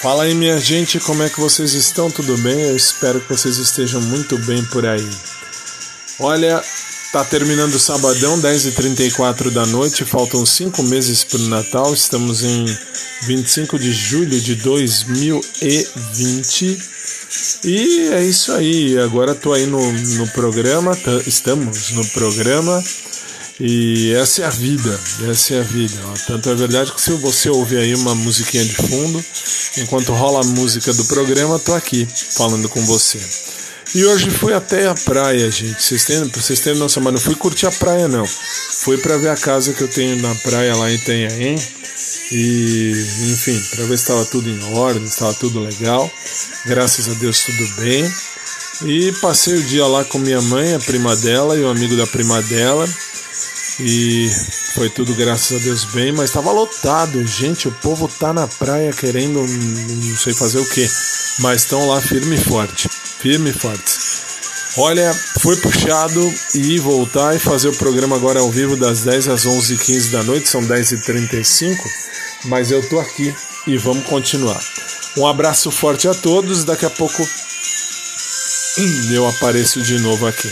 Fala aí, minha gente, como é que vocês estão? Tudo bem? Eu espero que vocês estejam muito bem por aí. Olha, tá terminando o sabadão, 10h34 da noite, faltam 5 meses para o Natal, estamos em 25 de julho de 2020. E é isso aí, agora tô aí no, no programa, estamos no programa e essa é a vida, essa é a vida. Tanto é verdade que se você ouvir aí uma musiquinha de fundo, enquanto rola a música do programa, tô aqui falando com você. E hoje fui até a praia, gente. Vocês têm, vocês têm noção, mas não fui curtir a praia, não. Fui para ver a casa que eu tenho na praia lá em Itanhaém. E, enfim, para ver se estava tudo em ordem, estava tudo legal. Graças a Deus, tudo bem. E passei o dia lá com minha mãe, a prima dela e o amigo da prima dela. E foi tudo, graças a Deus, bem, mas estava lotado. Gente, o povo tá na praia querendo não sei fazer o que, mas estão lá firme e forte. Firme e forte. Olha, foi puxado e voltar e fazer o programa agora ao vivo das 10 às 11h15 da noite, são 10h35, mas eu tô aqui e vamos continuar. Um abraço forte a todos, daqui a pouco eu apareço de novo aqui.